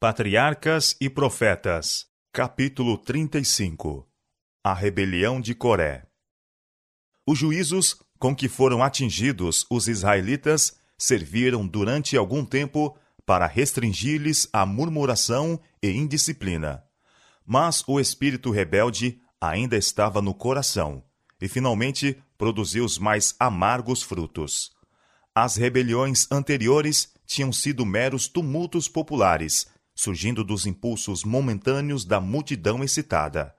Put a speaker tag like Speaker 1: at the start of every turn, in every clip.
Speaker 1: Patriarcas e Profetas, capítulo 35 A rebelião de Coré. Os juízos com que foram atingidos os israelitas serviram durante algum tempo para restringir-lhes a murmuração e indisciplina. Mas o espírito rebelde ainda estava no coração e finalmente produziu os mais amargos frutos. As rebeliões anteriores tinham sido meros tumultos populares surgindo dos impulsos momentâneos da multidão excitada.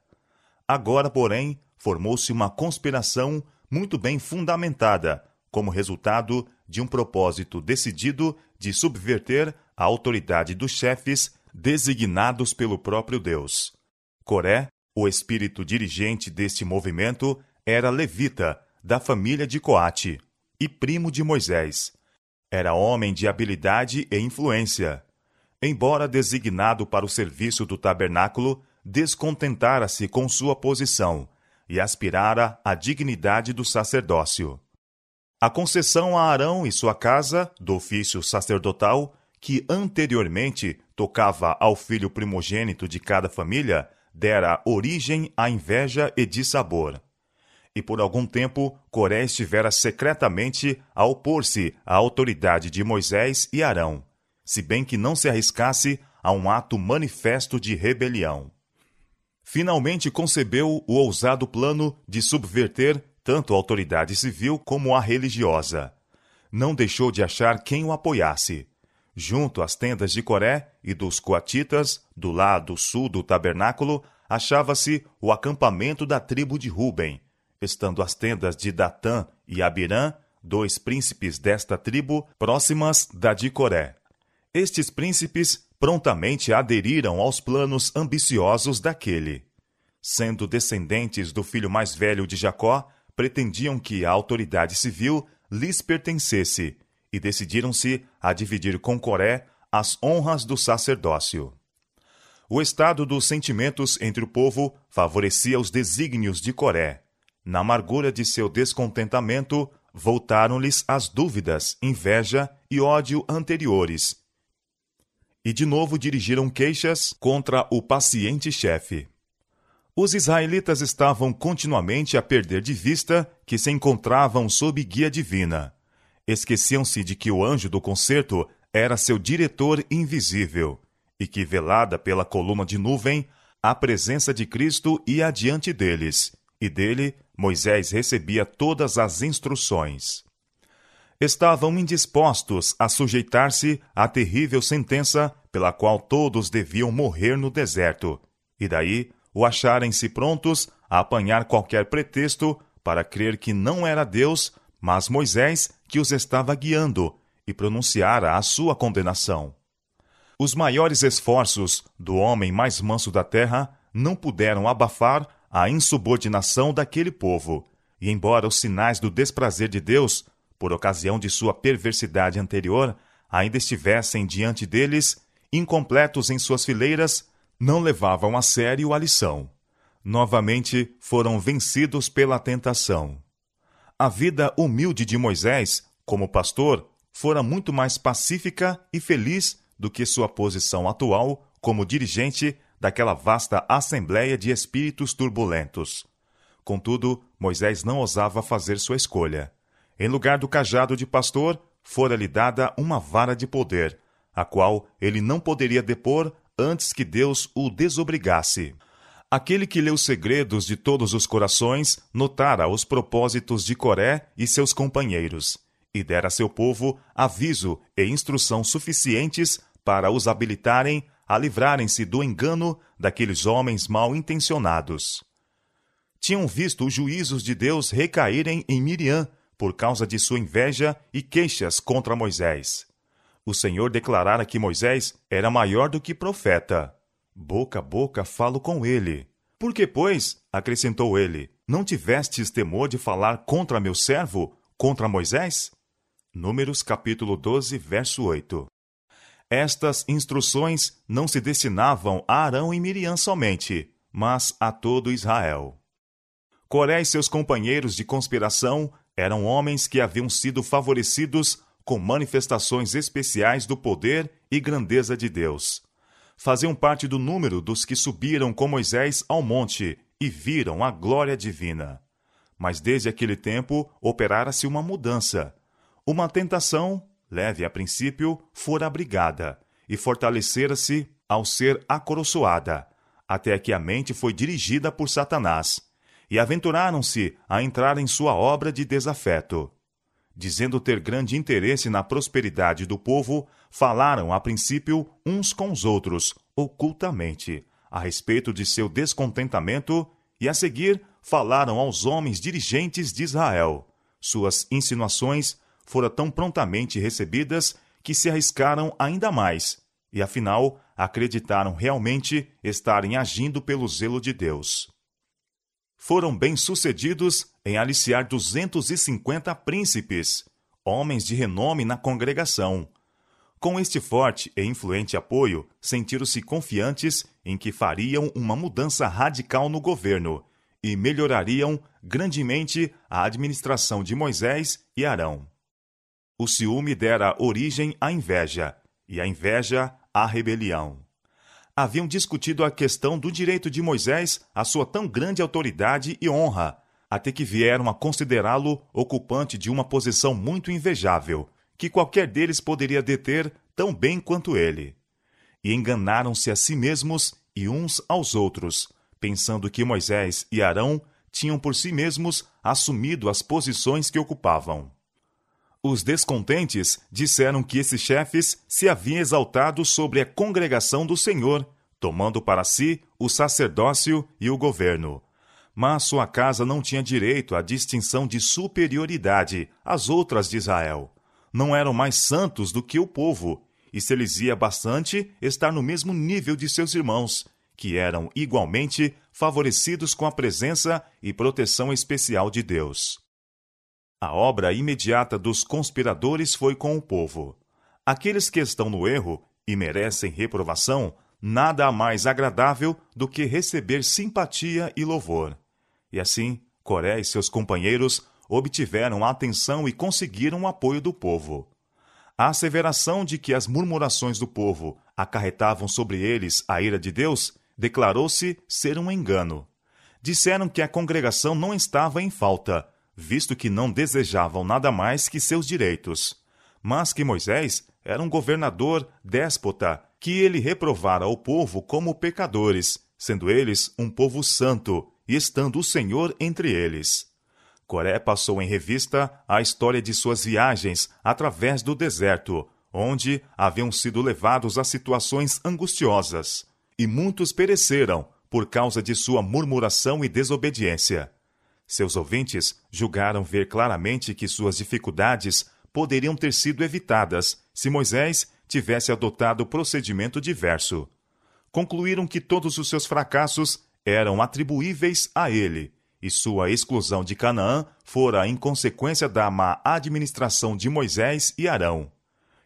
Speaker 1: Agora, porém, formou-se uma conspiração muito bem fundamentada, como resultado de um propósito decidido de subverter a autoridade dos chefes designados pelo próprio Deus. Coré, o espírito dirigente deste movimento, era levita, da família de Coate, e primo de Moisés. Era homem de habilidade e influência embora designado para o serviço do tabernáculo, descontentara-se com sua posição e aspirara à dignidade do sacerdócio. A concessão a Arão e sua casa do ofício sacerdotal, que anteriormente tocava ao filho primogênito de cada família, dera origem à inveja e dissabor. E por algum tempo Coré estivera secretamente a opor-se à autoridade de Moisés e Arão se bem que não se arriscasse a um ato manifesto de rebelião. Finalmente concebeu o ousado plano de subverter tanto a autoridade civil como a religiosa. Não deixou de achar quem o apoiasse. Junto às tendas de Coré e dos coatitas, do lado sul do tabernáculo, achava-se o acampamento da tribo de Ruben, estando as tendas de Datã e Abirã, dois príncipes desta tribo, próximas da de Coré. Estes príncipes prontamente aderiram aos planos ambiciosos daquele. Sendo descendentes do filho mais velho de Jacó, pretendiam que a autoridade civil lhes pertencesse e decidiram-se a dividir com Coré as honras do sacerdócio. O estado dos sentimentos entre o povo favorecia os desígnios de Coré. Na amargura de seu descontentamento, voltaram-lhes as dúvidas, inveja e ódio anteriores, e de novo dirigiram queixas contra o paciente chefe. Os israelitas estavam continuamente a perder de vista que se encontravam sob guia divina. Esqueciam-se de que o anjo do concerto era seu diretor invisível e que, velada pela coluna de nuvem, a presença de Cristo ia adiante deles, e dele Moisés recebia todas as instruções estavam indispostos a sujeitar-se à terrível sentença pela qual todos deviam morrer no deserto, e daí o acharem-se prontos a apanhar qualquer pretexto para crer que não era Deus, mas Moisés que os estava guiando e pronunciara a sua condenação. Os maiores esforços do homem mais manso da terra não puderam abafar a insubordinação daquele povo, e embora os sinais do desprazer de Deus por ocasião de sua perversidade anterior, ainda estivessem diante deles, incompletos em suas fileiras, não levavam a sério a lição. Novamente foram vencidos pela tentação. A vida humilde de Moisés, como pastor, fora muito mais pacífica e feliz do que sua posição atual como dirigente daquela vasta assembleia de espíritos turbulentos. Contudo, Moisés não ousava fazer sua escolha. Em lugar do cajado de pastor, fora-lhe dada uma vara de poder, a qual ele não poderia depor antes que Deus o desobrigasse. Aquele que leu os segredos de todos os corações notara os propósitos de Coré e seus companheiros, e dera a seu povo aviso e instrução suficientes para os habilitarem a livrarem-se do engano daqueles homens mal intencionados. Tinham visto os juízos de Deus recaírem em Miriam, por causa de sua inveja e queixas contra Moisés. O Senhor declarara que Moisés era maior do que profeta. Boca a boca falo com ele. Por que, pois, acrescentou ele, não tivestes temor de falar contra meu servo, contra Moisés? Números capítulo 12, verso 8. Estas instruções não se destinavam a Arão e Miriam somente, mas a todo Israel. Coré e seus companheiros de conspiração eram homens que haviam sido favorecidos com manifestações especiais do poder e grandeza de Deus. faziam parte do número dos que subiram com Moisés ao monte e viram a glória divina. Mas desde aquele tempo operara-se uma mudança. Uma tentação, leve a princípio, fora abrigada e fortalecera-se ao ser acoroçoada, até que a mente foi dirigida por Satanás, e aventuraram-se a entrar em sua obra de desafeto. Dizendo ter grande interesse na prosperidade do povo, falaram a princípio uns com os outros, ocultamente, a respeito de seu descontentamento, e a seguir falaram aos homens dirigentes de Israel. Suas insinuações foram tão prontamente recebidas que se arriscaram ainda mais, e afinal acreditaram realmente estarem agindo pelo zelo de Deus. Foram bem-sucedidos em aliciar 250 príncipes, homens de renome na congregação. Com este forte e influente apoio, sentiram-se confiantes em que fariam uma mudança radical no governo e melhorariam grandemente a administração de Moisés e Arão. O ciúme dera origem à inveja, e a inveja à rebelião. Haviam discutido a questão do direito de Moisés à sua tão grande autoridade e honra, até que vieram a considerá-lo ocupante de uma posição muito invejável, que qualquer deles poderia deter tão bem quanto ele. E enganaram-se a si mesmos e uns aos outros, pensando que Moisés e Arão tinham por si mesmos assumido as posições que ocupavam. Os descontentes disseram que esses chefes se haviam exaltado sobre a congregação do Senhor, tomando para si o sacerdócio e o governo. Mas sua casa não tinha direito à distinção de superioridade às outras de Israel. Não eram mais santos do que o povo, e se lhes ia bastante estar no mesmo nível de seus irmãos, que eram igualmente favorecidos com a presença e proteção especial de Deus. A obra imediata dos conspiradores foi com o povo. Aqueles que estão no erro e merecem reprovação, nada há mais agradável do que receber simpatia e louvor. E assim, Coré e seus companheiros obtiveram a atenção e conseguiram o apoio do povo. A asseveração de que as murmurações do povo acarretavam sobre eles a ira de Deus declarou-se ser um engano. Disseram que a congregação não estava em falta, visto que não desejavam nada mais que seus direitos, mas que Moisés era um governador déspota, que ele reprovara o povo como pecadores, sendo eles um povo santo e estando o Senhor entre eles. Coré passou em revista a história de suas viagens através do deserto, onde haviam sido levados a situações angustiosas, e muitos pereceram por causa de sua murmuração e desobediência. Seus ouvintes julgaram ver claramente que suas dificuldades poderiam ter sido evitadas se Moisés tivesse adotado procedimento diverso. Concluíram que todos os seus fracassos eram atribuíveis a ele, e sua exclusão de Canaã fora em consequência da má administração de Moisés e Arão.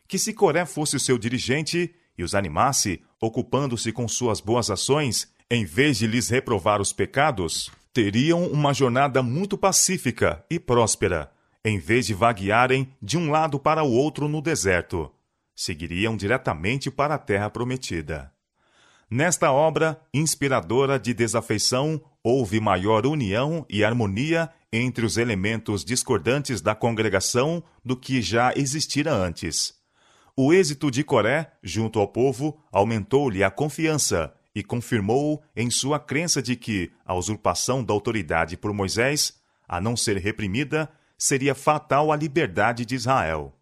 Speaker 1: Que se Coré fosse seu dirigente e os animasse, ocupando-se com suas boas ações, em vez de lhes reprovar os pecados, teriam uma jornada muito pacífica e próspera, em vez de vaguearem de um lado para o outro no deserto. Seguiriam diretamente para a terra prometida. Nesta obra inspiradora de desafeição, houve maior união e harmonia entre os elementos discordantes da congregação do que já existira antes. O êxito de Coré, junto ao povo, aumentou-lhe a confiança e confirmou em sua crença de que a usurpação da autoridade por Moisés, a não ser reprimida, seria fatal à liberdade de Israel.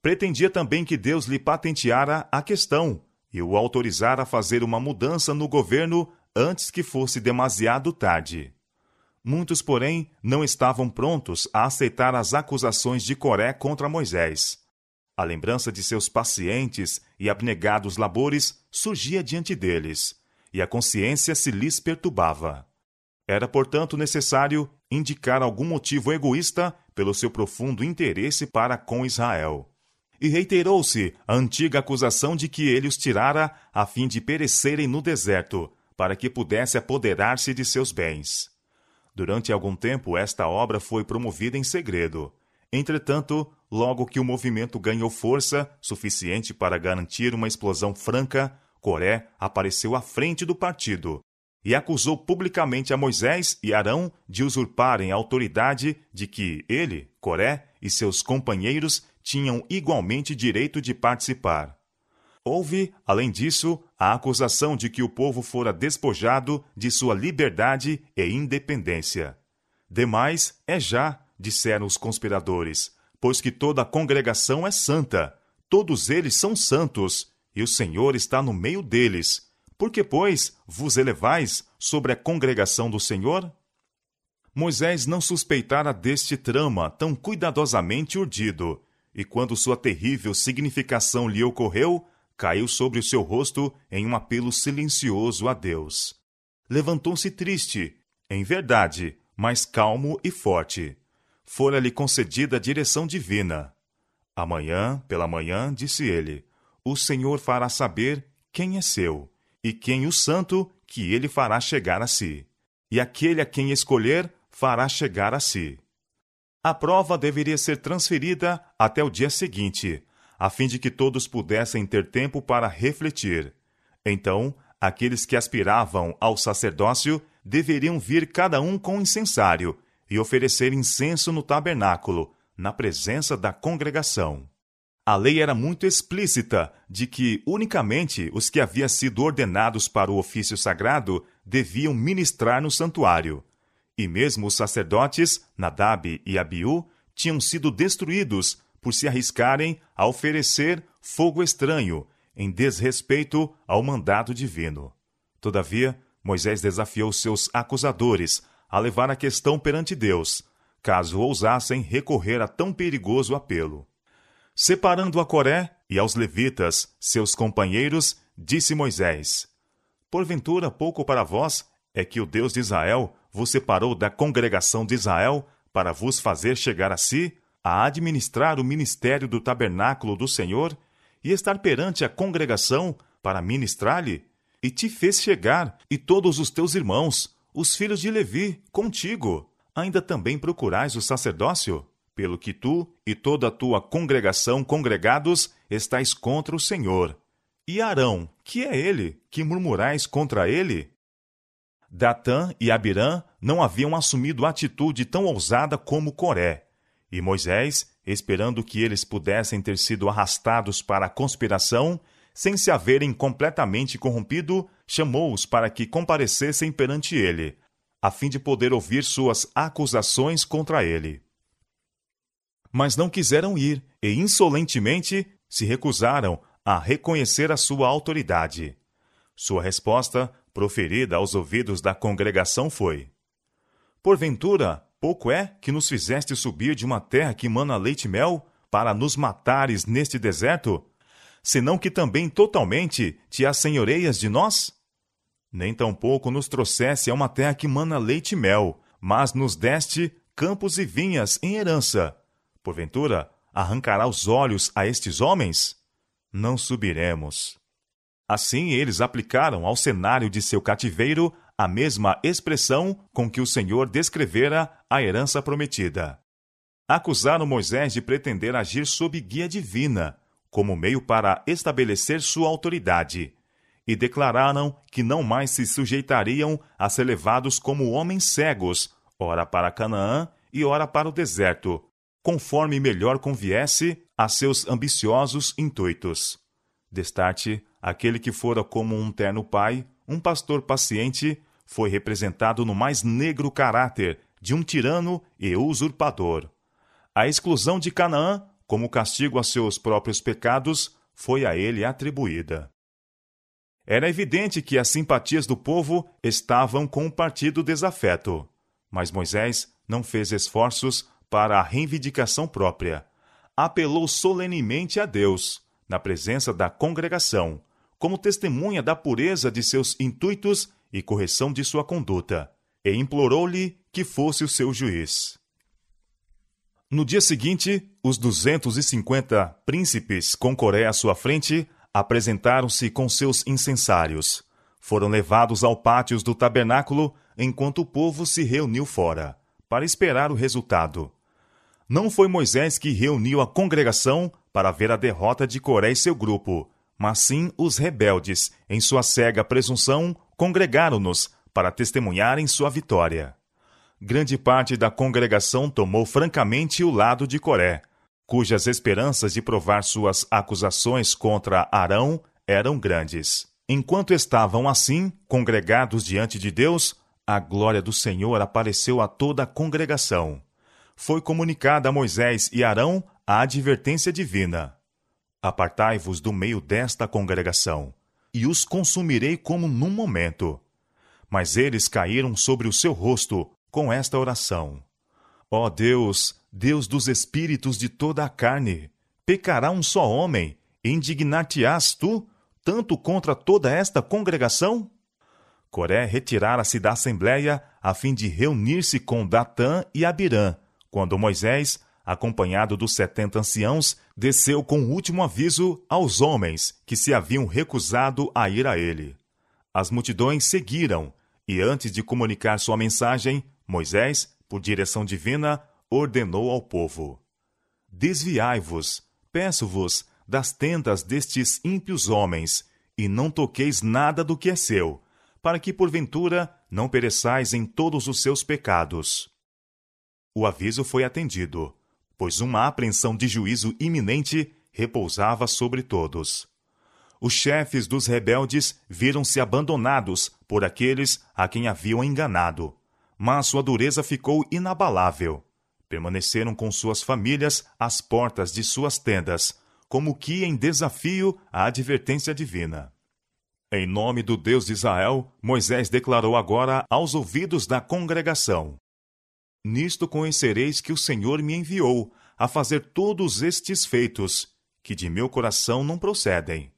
Speaker 1: Pretendia também que Deus lhe patenteara a questão e o autorizara a fazer uma mudança no governo antes que fosse demasiado tarde. Muitos, porém, não estavam prontos a aceitar as acusações de Coré contra Moisés. A lembrança de seus pacientes e abnegados labores surgia diante deles, e a consciência se lhes perturbava. Era, portanto, necessário indicar algum motivo egoísta pelo seu profundo interesse para com Israel. E reiterou-se a antiga acusação de que ele os tirara a fim de perecerem no deserto, para que pudesse apoderar-se de seus bens. Durante algum tempo, esta obra foi promovida em segredo. Entretanto, logo que o movimento ganhou força suficiente para garantir uma explosão franca, Coré apareceu à frente do partido e acusou publicamente a Moisés e Arão de usurparem a autoridade de que ele, Coré, e seus companheiros tinham igualmente direito de participar. Houve, além disso, a acusação de que o povo fora despojado de sua liberdade e independência. Demais é já, disseram os conspiradores, pois que toda a congregação é santa, todos eles são santos, e o Senhor está no meio deles. Por que, pois, vos elevais sobre a congregação do Senhor? Moisés não suspeitara deste trama tão cuidadosamente urdido, e quando sua terrível significação lhe ocorreu, caiu sobre o seu rosto em um apelo silencioso a Deus. Levantou-se triste, em verdade, mas calmo e forte. Fora-lhe concedida a direção divina. Amanhã, pela manhã, disse ele, o Senhor fará saber quem é seu, e quem o santo que ele fará chegar a si. E aquele a quem escolher fará chegar a si. A prova deveria ser transferida até o dia seguinte, a fim de que todos pudessem ter tempo para refletir. Então, aqueles que aspiravam ao sacerdócio deveriam vir cada um com incensário e oferecer incenso no tabernáculo, na presença da congregação. A lei era muito explícita de que unicamente os que haviam sido ordenados para o ofício sagrado deviam ministrar no santuário. E mesmo os sacerdotes, Nadab e Abiú, tinham sido destruídos por se arriscarem a oferecer fogo estranho, em desrespeito ao mandado divino. Todavia, Moisés desafiou seus acusadores a levar a questão perante Deus, caso ousassem recorrer a tão perigoso apelo. Separando a Coré e aos levitas, seus companheiros, disse Moisés: Porventura, pouco para vós é que o Deus de Israel vos separou da congregação de Israel para vos fazer chegar a si, a administrar o ministério do tabernáculo do Senhor e estar perante a congregação para ministrar-lhe, e te fez chegar, e todos os teus irmãos, os filhos de Levi, contigo. Ainda também procurais o sacerdócio? Pelo que tu e toda a tua congregação congregados estáis contra o Senhor. E Arão, que é ele, que murmurais contra ele? Datã e Abirã não haviam assumido atitude tão ousada como Coré, e Moisés, esperando que eles pudessem ter sido arrastados para a conspiração, sem se haverem completamente corrompido, chamou-os para que comparecessem perante ele, a fim de poder ouvir suas acusações contra ele. Mas não quiseram ir e insolentemente se recusaram a reconhecer a sua autoridade. Sua resposta, proferida aos ouvidos da congregação, foi: Porventura, pouco é que nos fizeste subir de uma terra que mana leite e mel, para nos matares neste deserto? Senão que também totalmente te assenhoreias de nós? Nem tampouco nos trouxesse a uma terra que mana leite e mel, mas nos deste campos e vinhas em herança. Porventura, arrancará os olhos a estes homens? Não subiremos. Assim eles aplicaram ao cenário de seu cativeiro a mesma expressão com que o Senhor descrevera a herança prometida. Acusaram Moisés de pretender agir sob guia divina, como meio para estabelecer sua autoridade, e declararam que não mais se sujeitariam a ser levados como homens cegos, ora para Canaã e ora para o deserto, conforme melhor conviesse a seus ambiciosos intuitos. Destarte, aquele que fora como um terno pai, um pastor paciente, foi representado no mais negro caráter de um tirano e usurpador. A exclusão de Canaã, como castigo a seus próprios pecados, foi a ele atribuída. Era evidente que as simpatias do povo estavam com o partido desafeto, mas Moisés não fez esforços para a reivindicação própria. Apelou solenemente a Deus, na presença da congregação, como testemunha da pureza de seus intuitos e correção de sua conduta, e implorou-lhe que fosse o seu juiz. No dia seguinte, os 250 príncipes com Coré à sua frente apresentaram-se com seus incensários. Foram levados ao pátio do tabernáculo enquanto o povo se reuniu fora, para esperar o resultado. Não foi Moisés que reuniu a congregação para ver a derrota de Coré e seu grupo, mas sim os rebeldes, em sua cega presunção, congregaram-nos para testemunharem sua vitória. Grande parte da congregação tomou francamente o lado de Coré, cujas esperanças de provar suas acusações contra Arão eram grandes. Enquanto estavam assim, congregados diante de Deus, a glória do Senhor apareceu a toda a congregação. Foi comunicada a Moisés e Arão a advertência divina: Apartai-vos do meio desta congregação, e os consumirei como num momento. Mas eles caíram sobre o seu rosto com esta oração: Ó oh Deus, Deus dos espíritos de toda a carne, pecará um só homem, indignar-te-ás tu, tanto contra toda esta congregação? Coré retirara-se da assembléia a fim de reunir-se com Datã e Abirã, quando Moisés, acompanhado dos setenta anciãos, desceu com o último aviso aos homens que se haviam recusado a ir a ele. As multidões seguiram, e antes de comunicar sua mensagem, Moisés, por direção divina, ordenou ao povo: Desviai-vos, peço-vos, das tendas destes ímpios homens, e não toqueis nada do que é seu, para que porventura não pereçais em todos os seus pecados. O aviso foi atendido, pois uma apreensão de juízo iminente repousava sobre todos. Os chefes dos rebeldes viram-se abandonados por aqueles a quem haviam enganado, mas sua dureza ficou inabalável. Permaneceram com suas famílias às portas de suas tendas, como que em desafio à advertência divina. Em nome do Deus de Israel, Moisés declarou agora aos ouvidos da congregação: Nisto conhecereis que o Senhor me enviou a fazer todos estes feitos, que de meu coração não procedem.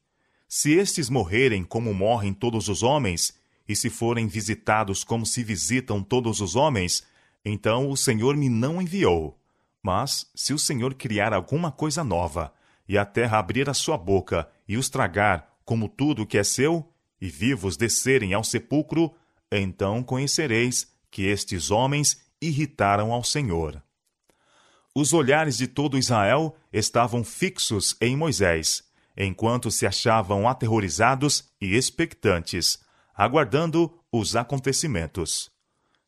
Speaker 1: Se estes morrerem como morrem todos os homens, e se forem visitados como se visitam todos os homens, então o Senhor me não enviou. Mas, se o Senhor criar alguma coisa nova, e a terra abrir a sua boca e os tragar como tudo que é seu, e vivos descerem ao sepulcro, então conhecereis que estes homens irritaram ao Senhor. Os olhares de todo Israel estavam fixos em Moisés, enquanto se achavam aterrorizados e expectantes, aguardando os acontecimentos.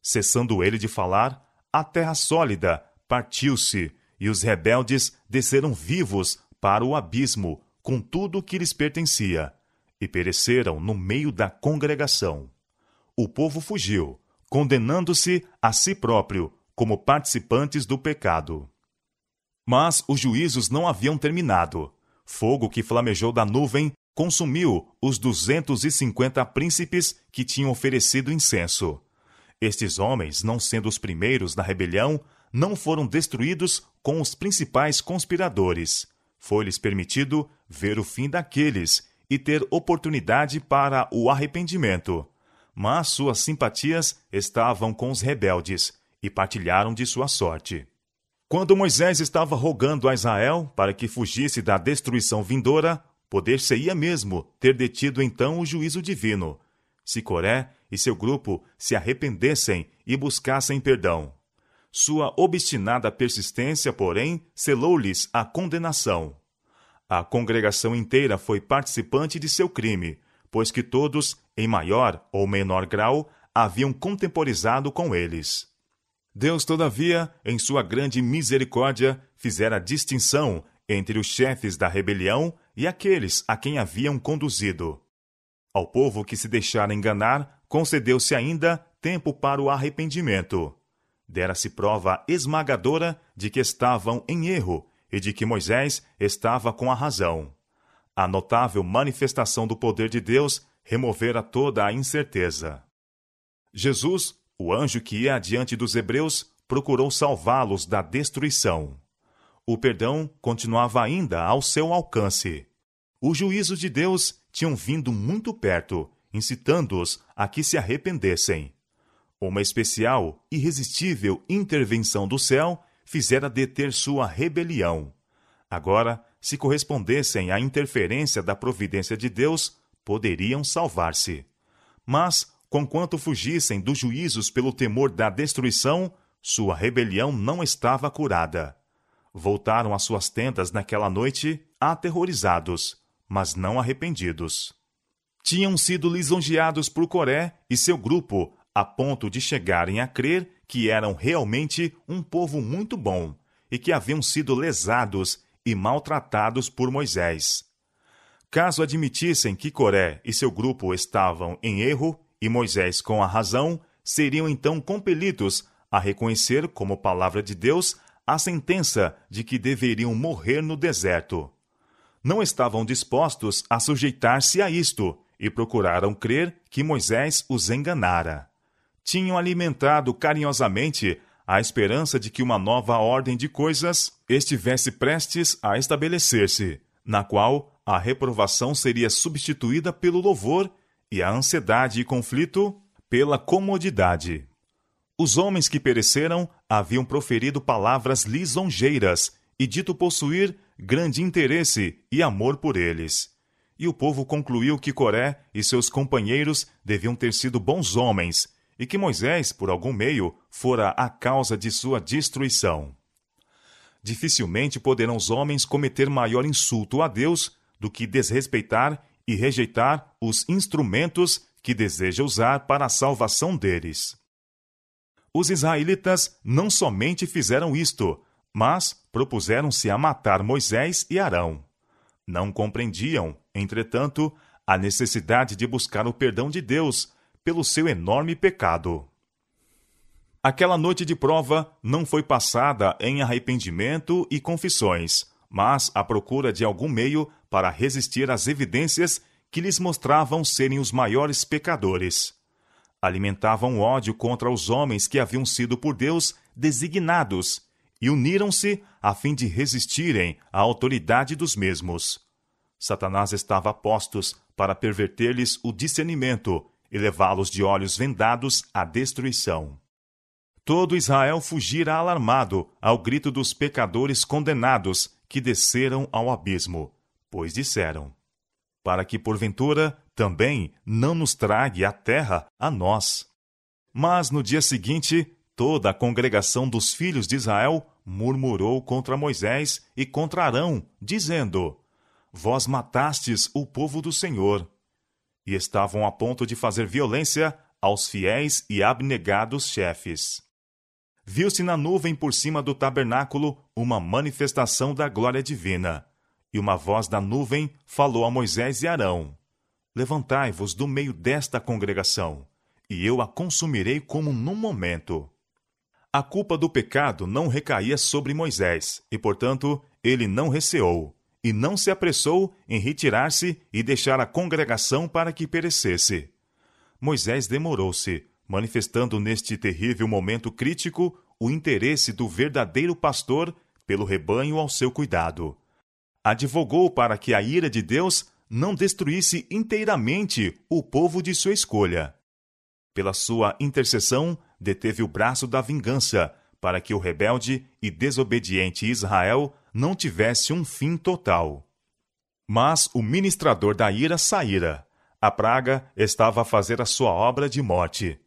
Speaker 1: Cessando ele de falar, a terra sólida partiu-se e os rebeldes desceram vivos para o abismo com tudo o que lhes pertencia e pereceram no meio da congregação. O povo fugiu, condenando-se a si próprio como participantes do pecado. Mas os juízos não haviam terminado. Fogo que flamejou da nuvem consumiu os duzentos e cinquenta príncipes que tinham oferecido incenso. Estes homens, não sendo os primeiros na rebelião, não foram destruídos com os principais conspiradores. Foi-lhes permitido ver o fim daqueles e ter oportunidade para o arrependimento. Mas suas simpatias estavam com os rebeldes e partilharam de sua sorte. Quando Moisés estava rogando a Israel para que fugisse da destruição vindoura, Poder-se-ia mesmo ter detido então o juízo divino, se Coré e seu grupo se arrependessem e buscassem perdão. Sua obstinada persistência, porém, selou-lhes a condenação. A congregação inteira foi participante de seu crime, pois que todos, em maior ou menor grau, haviam contemporizado com eles. Deus, todavia, em sua grande misericórdia, fizera distinção entre os chefes da rebelião e aqueles a quem haviam conduzido. Ao povo que se deixara enganar, concedeu-se ainda tempo para o arrependimento. Dera-se prova esmagadora de que estavam em erro e de que Moisés estava com a razão. A notável manifestação do poder de Deus removera toda a incerteza. Jesus, o anjo que ia adiante dos hebreus, procurou salvá-los da destruição o perdão continuava ainda ao seu alcance. Os juízos de Deus tinham vindo muito perto, incitando-os a que se arrependessem. Uma especial, irresistível intervenção do céu fizera deter sua rebelião. Agora, se correspondessem à interferência da providência de Deus, poderiam salvar-se. Mas, conquanto fugissem dos juízos pelo temor da destruição, sua rebelião não estava curada voltaram às suas tendas naquela noite aterrorizados, mas não arrependidos. Tinham sido lisonjeados por Coré e seu grupo, a ponto de chegarem a crer que eram realmente um povo muito bom e que haviam sido lesados e maltratados por Moisés. Caso admitissem que Coré e seu grupo estavam em erro e Moisés com a razão, seriam então compelidos a reconhecer como palavra de Deus a sentença de que deveriam morrer no deserto. Não estavam dispostos a sujeitar-se a isto e procuraram crer que Moisés os enganara. Tinham alimentado carinhosamente a esperança de que uma nova ordem de coisas estivesse prestes a estabelecer-se, na qual a reprovação seria substituída pelo louvor e a ansiedade e conflito pela comodidade. Os homens que pereceram haviam proferido palavras lisonjeiras e dito possuir grande interesse e amor por eles. E o povo concluiu que Coré e seus companheiros deviam ter sido bons homens e que Moisés, por algum meio, fora a causa de sua destruição. Dificilmente poderão os homens cometer maior insulto a Deus do que desrespeitar e rejeitar os instrumentos que deseja usar para a salvação deles. Os israelitas não somente fizeram isto, mas propuseram-se a matar Moisés e Arão. Não compreendiam, entretanto, a necessidade de buscar o perdão de Deus pelo seu enorme pecado. Aquela noite de prova não foi passada em arrependimento e confissões, mas à procura de algum meio para resistir às evidências que lhes mostravam serem os maiores pecadores alimentavam ódio contra os homens que haviam sido por Deus designados e uniram-se a fim de resistirem à autoridade dos mesmos. Satanás estava a postos para perverter-lhes o discernimento e levá-los de olhos vendados à destruição. Todo Israel fugira alarmado ao grito dos pecadores condenados que desceram ao abismo, pois disseram: Para que porventura também não nos trague a terra a nós. Mas no dia seguinte, toda a congregação dos filhos de Israel murmurou contra Moisés e contra Arão, dizendo: Vós matastes o povo do Senhor. E estavam a ponto de fazer violência aos fiéis e abnegados chefes. Viu-se na nuvem por cima do tabernáculo uma manifestação da glória divina, e uma voz da nuvem falou a Moisés e Arão: Levantai-vos do meio desta congregação, e eu a consumirei como num momento. A culpa do pecado não recaía sobre Moisés, e, portanto, ele não receou, e não se apressou em retirar-se e deixar a congregação para que perecesse. Moisés demorou-se, manifestando neste terrível momento crítico o interesse do verdadeiro pastor pelo rebanho ao seu cuidado. Advogou para que a ira de Deus não destruísse inteiramente o povo de sua escolha. Pela sua intercessão, deteve o braço da vingança, para que o rebelde e desobediente Israel não tivesse um fim total. Mas o ministrador da ira saíra. A praga estava a fazer a sua obra de morte.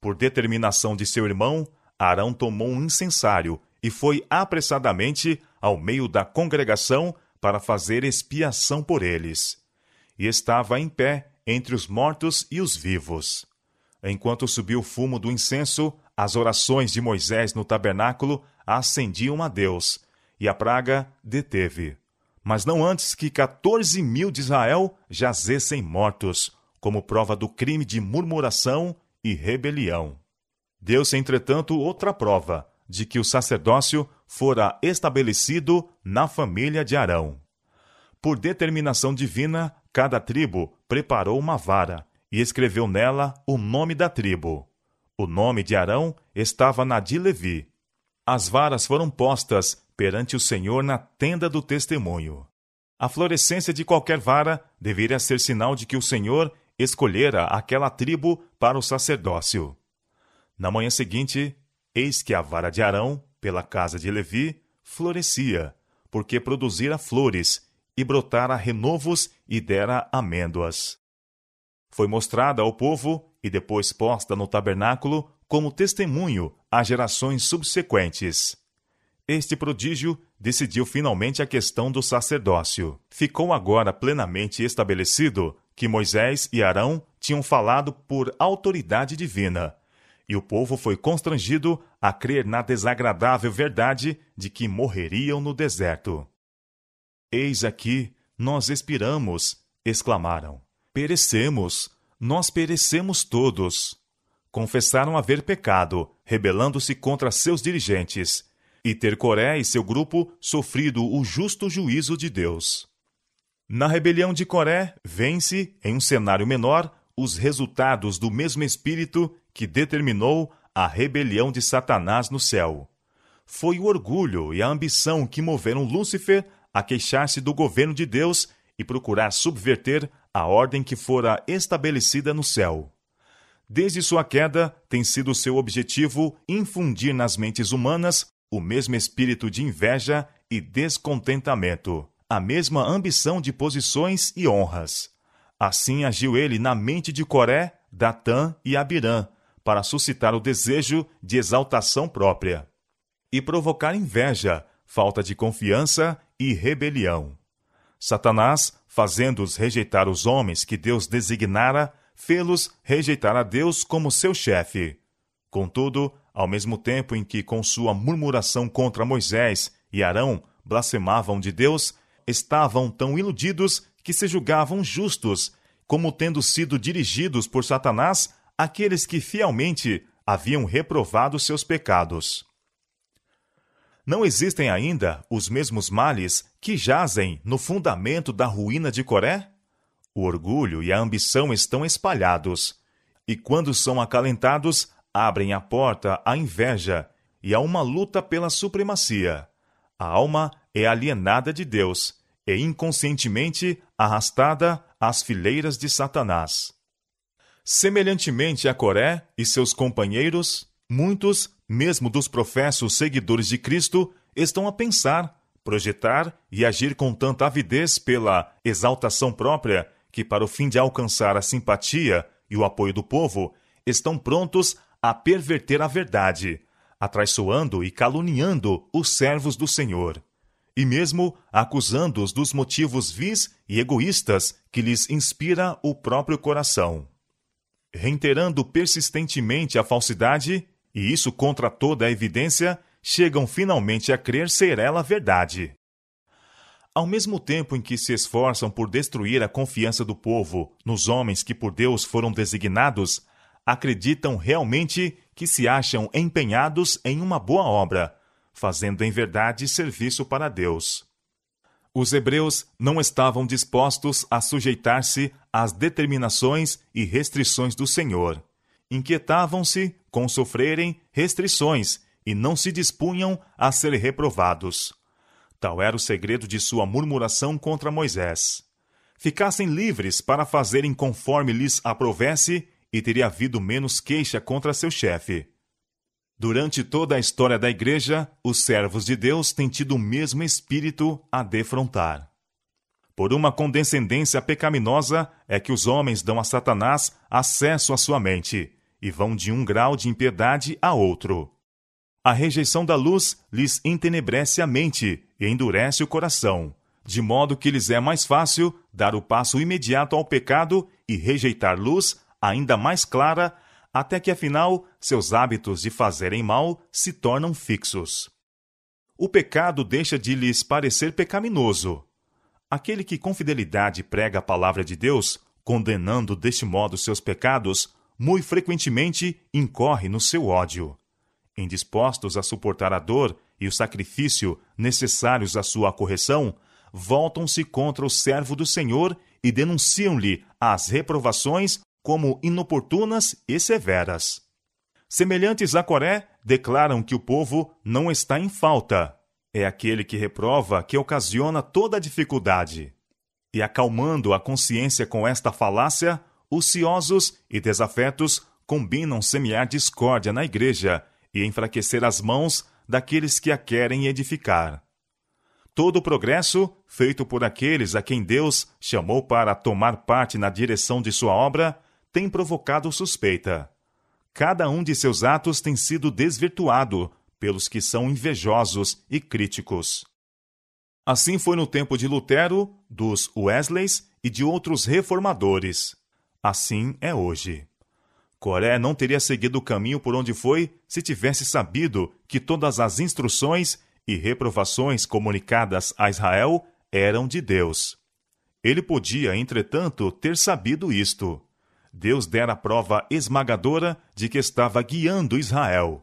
Speaker 1: Por determinação de seu irmão, Arão tomou um incensário e foi apressadamente ao meio da congregação para fazer expiação por eles e estava em pé entre os mortos e os vivos. Enquanto subia o fumo do incenso, as orações de Moisés no tabernáculo ascendiam a Deus, e a praga deteve. Mas não antes que quatorze mil de Israel jazessem mortos, como prova do crime de murmuração e rebelião. Deu-se, entretanto, outra prova de que o sacerdócio fora estabelecido na família de Arão. Por determinação divina, cada tribo preparou uma vara e escreveu nela o nome da tribo. O nome de Arão estava na de Levi. As varas foram postas perante o Senhor na tenda do testemunho. A florescência de qualquer vara deveria ser sinal de que o Senhor escolhera aquela tribo para o sacerdócio. Na manhã seguinte, eis que a vara de Arão, pela casa de Levi, florescia, porque produzira flores e brotara renovos e dera amêndoas. Foi mostrada ao povo e depois posta no tabernáculo como testemunho a gerações subsequentes. Este prodígio decidiu finalmente a questão do sacerdócio. Ficou agora plenamente estabelecido que Moisés e Arão tinham falado por autoridade divina, e o povo foi constrangido a crer na desagradável verdade de que morreriam no deserto. Eis aqui, nós expiramos, exclamaram. Perecemos, nós perecemos todos. Confessaram haver pecado, rebelando-se contra seus dirigentes, e ter Coré e seu grupo sofrido o justo juízo de Deus. Na rebelião de Coré, vence, em um cenário menor, os resultados do mesmo espírito que determinou a rebelião de Satanás no céu. Foi o orgulho e a ambição que moveram Lúcifer a queixar-se do governo de Deus e procurar subverter a ordem que fora estabelecida no céu. Desde sua queda, tem sido seu objetivo infundir nas mentes humanas o mesmo espírito de inveja e descontentamento, a mesma ambição de posições e honras. Assim agiu ele na mente de Coré, Datã e Abirã, para suscitar o desejo de exaltação própria e provocar inveja, falta de confiança e rebelião. Satanás, fazendo-os rejeitar os homens que Deus designara, fê-los rejeitar a Deus como seu chefe. Contudo, ao mesmo tempo em que, com sua murmuração contra Moisés e Arão, blasfemavam de Deus, estavam tão iludidos que se julgavam justos, como tendo sido dirigidos por Satanás aqueles que fielmente haviam reprovado seus pecados. Não existem ainda os mesmos males que jazem no fundamento da ruína de Coré? O orgulho e a ambição estão espalhados, e quando são acalentados, abrem a porta à inveja e a uma luta pela supremacia. A alma é alienada de Deus e inconscientemente arrastada às fileiras de Satanás. Semelhantemente a Coré e seus companheiros, muitos, mesmo dos professos seguidores de Cristo, estão a pensar, projetar e agir com tanta avidez pela exaltação própria que, para o fim de alcançar a simpatia e o apoio do povo, estão prontos a perverter a verdade, atraiçoando e caluniando os servos do Senhor, e mesmo acusando-os dos motivos vis e egoístas que lhes inspira o próprio coração. Reiterando persistentemente a falsidade, e isso contra toda a evidência, chegam finalmente a crer ser ela verdade. Ao mesmo tempo em que se esforçam por destruir a confiança do povo nos homens que por Deus foram designados, acreditam realmente que se acham empenhados em uma boa obra, fazendo em verdade serviço para Deus os hebreus não estavam dispostos a sujeitar-se às determinações e restrições do Senhor. Inquietavam-se com sofrerem restrições e não se dispunham a ser reprovados. Tal era o segredo de sua murmuração contra Moisés. Ficassem livres para fazerem conforme lhes aprovesse e teria havido menos queixa contra seu chefe. Durante toda a história da Igreja, os servos de Deus têm tido o mesmo espírito a defrontar. Por uma condescendência pecaminosa é que os homens dão a Satanás acesso à sua mente e vão de um grau de impiedade a outro. A rejeição da luz lhes entenebrece a mente e endurece o coração, de modo que lhes é mais fácil dar o passo imediato ao pecado e rejeitar luz ainda mais clara até que afinal seus hábitos de fazerem mal se tornam fixos. O pecado deixa de lhes parecer pecaminoso. Aquele que com fidelidade prega a palavra de Deus, condenando deste modo seus pecados, muito frequentemente incorre no seu ódio. Indispostos a suportar a dor e o sacrifício necessários à sua correção, voltam-se contra o servo do Senhor e denunciam-lhe as reprovações como inoportunas e severas. Semelhantes a Coré, declaram que o povo não está em falta. É aquele que reprova que ocasiona toda a dificuldade. E acalmando a consciência com esta falácia, os ciosos e desafetos combinam semear discórdia na igreja e enfraquecer as mãos daqueles que a querem edificar. Todo o progresso, feito por aqueles a quem Deus chamou para tomar parte na direção de sua obra, tem provocado suspeita. Cada um de seus atos tem sido desvirtuado pelos que são invejosos e críticos. Assim foi no tempo de Lutero, dos Wesleys e de outros reformadores. Assim é hoje. Coré não teria seguido o caminho por onde foi se tivesse sabido que todas as instruções e reprovações comunicadas a Israel eram de Deus. Ele podia, entretanto, ter sabido isto. Deus dera prova esmagadora de que estava guiando Israel.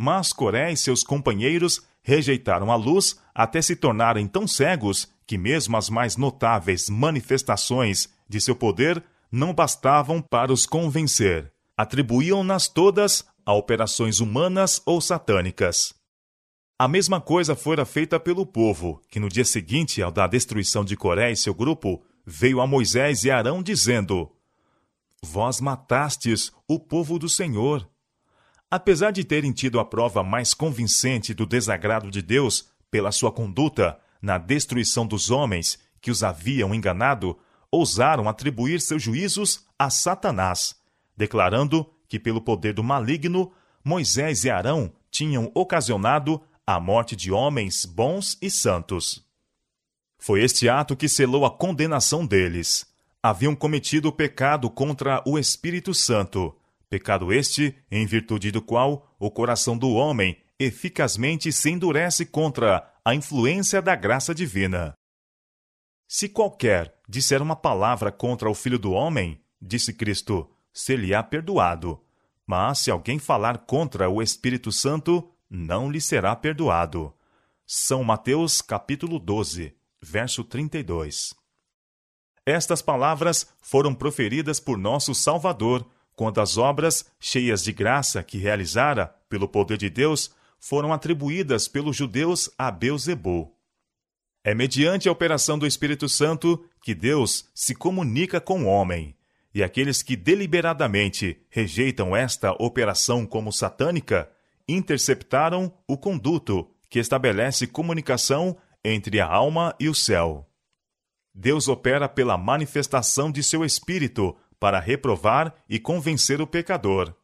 Speaker 1: Mas Coré e seus companheiros rejeitaram a luz até se tornarem tão cegos que mesmo as mais notáveis manifestações de seu poder não bastavam para os convencer. Atribuíam-nas todas a operações humanas ou satânicas. A mesma coisa fora feita pelo povo, que no dia seguinte ao da destruição de Coré e seu grupo, veio a Moisés e Arão dizendo: Vós matastes o povo do Senhor. Apesar de terem tido a prova mais convincente do desagrado de Deus pela sua conduta na destruição dos homens que os haviam enganado, ousaram atribuir seus juízos a Satanás, declarando que, pelo poder do maligno, Moisés e Arão tinham ocasionado a morte de homens bons e santos. Foi este ato que selou a condenação deles. Haviam cometido o pecado contra o Espírito Santo, pecado este em virtude do qual o coração do homem eficazmente se endurece contra a influência da graça divina. Se qualquer disser uma palavra contra o Filho do Homem, disse Cristo, ser-lhe-á perdoado. Mas se alguém falar contra o Espírito Santo, não lhe será perdoado. São Mateus capítulo 12, verso 32. Estas palavras foram proferidas por nosso Salvador quando as obras cheias de graça que realizara pelo poder de Deus foram atribuídas pelos judeus a Beuzebu. É mediante a operação do Espírito Santo que Deus se comunica com o homem, e aqueles que deliberadamente rejeitam esta operação como satânica interceptaram o conduto que estabelece comunicação entre a alma e o céu. Deus opera pela manifestação de seu Espírito para reprovar e convencer o pecador.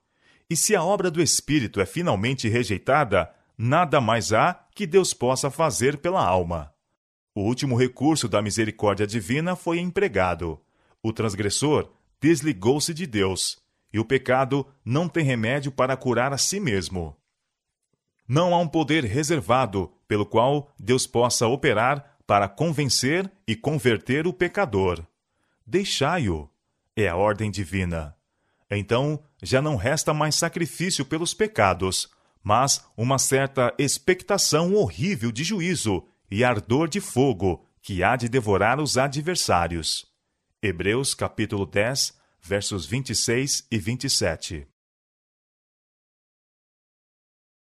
Speaker 1: E se a obra do Espírito é finalmente rejeitada, nada mais há que Deus possa fazer pela alma. O último recurso da misericórdia divina foi empregado. O transgressor desligou-se de Deus, e o pecado não tem remédio para curar a si mesmo. Não há um poder reservado pelo qual Deus possa operar para convencer e converter o pecador. Deixai-o é a ordem divina. Então já não resta mais sacrifício pelos pecados, mas uma certa expectação horrível de juízo e ardor de fogo que há de devorar os adversários. Hebreus capítulo 10, versos 26 e 27.